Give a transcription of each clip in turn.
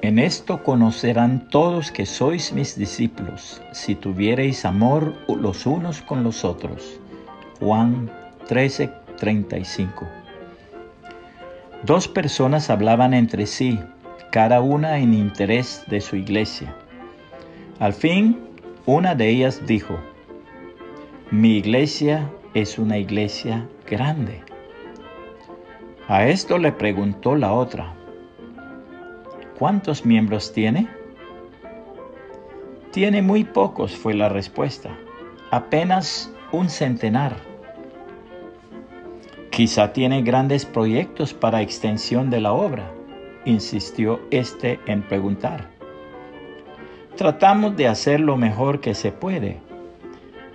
En esto conocerán todos que sois mis discípulos, si tuviereis amor los unos con los otros. Juan 13, 35. Dos personas hablaban entre sí, cada una en interés de su iglesia. Al fin, una de ellas dijo, mi iglesia es una iglesia grande. A esto le preguntó la otra, ¿Cuántos miembros tiene? Tiene muy pocos, fue la respuesta. Apenas un centenar. Quizá tiene grandes proyectos para extensión de la obra, insistió este en preguntar. Tratamos de hacer lo mejor que se puede,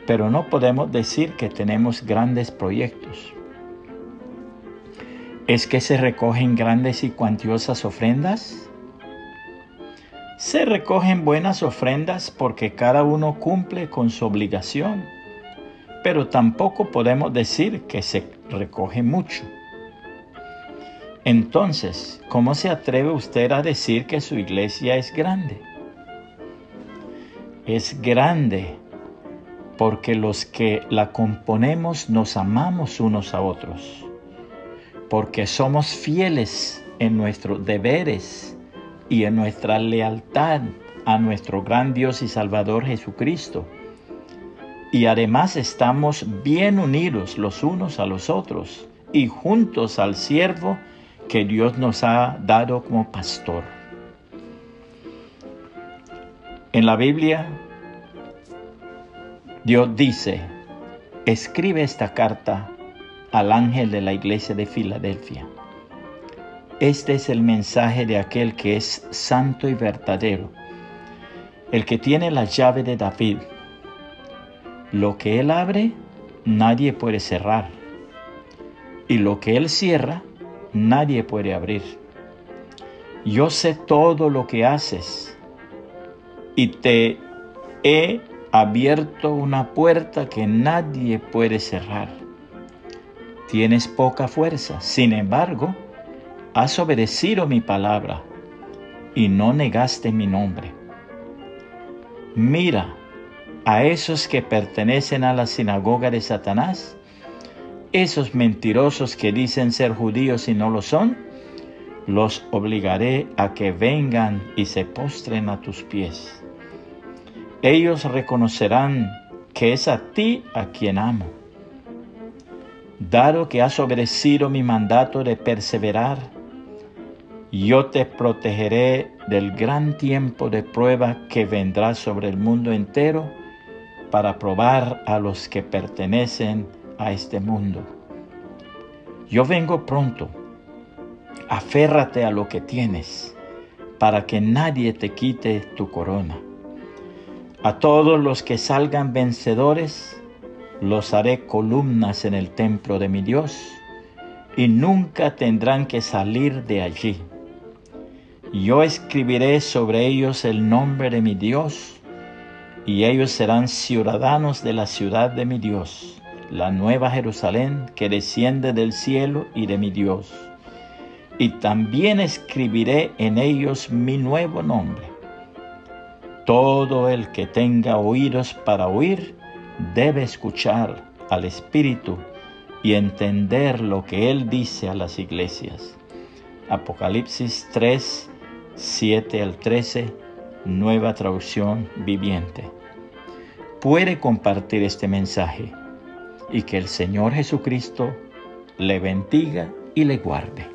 pero no podemos decir que tenemos grandes proyectos. ¿Es que se recogen grandes y cuantiosas ofrendas? Se recogen buenas ofrendas porque cada uno cumple con su obligación, pero tampoco podemos decir que se recoge mucho. Entonces, ¿cómo se atreve usted a decir que su iglesia es grande? Es grande porque los que la componemos nos amamos unos a otros, porque somos fieles en nuestros deberes y en nuestra lealtad a nuestro gran Dios y Salvador Jesucristo. Y además estamos bien unidos los unos a los otros y juntos al siervo que Dios nos ha dado como pastor. En la Biblia, Dios dice, escribe esta carta al ángel de la iglesia de Filadelfia. Este es el mensaje de aquel que es santo y verdadero, el que tiene la llave de David. Lo que él abre, nadie puede cerrar, y lo que él cierra, nadie puede abrir. Yo sé todo lo que haces, y te he abierto una puerta que nadie puede cerrar. Tienes poca fuerza, sin embargo, has obedecido mi palabra y no negaste mi nombre. Mira a esos que pertenecen a la sinagoga de Satanás, esos mentirosos que dicen ser judíos y no lo son, los obligaré a que vengan y se postren a tus pies. Ellos reconocerán que es a ti a quien amo. Dado que has obedecido mi mandato de perseverar, yo te protegeré del gran tiempo de prueba que vendrá sobre el mundo entero para probar a los que pertenecen a este mundo. Yo vengo pronto. Aférrate a lo que tienes para que nadie te quite tu corona. A todos los que salgan vencedores, los haré columnas en el templo de mi Dios y nunca tendrán que salir de allí yo escribiré sobre ellos el nombre de mi Dios, y ellos serán ciudadanos de la ciudad de mi Dios, la nueva Jerusalén que desciende del cielo y de mi Dios. Y también escribiré en ellos mi nuevo nombre. Todo el que tenga oídos para oír debe escuchar al Espíritu y entender lo que Él dice a las iglesias. Apocalipsis 3, 7 al 13, nueva traducción viviente. Puede compartir este mensaje y que el Señor Jesucristo le bendiga y le guarde.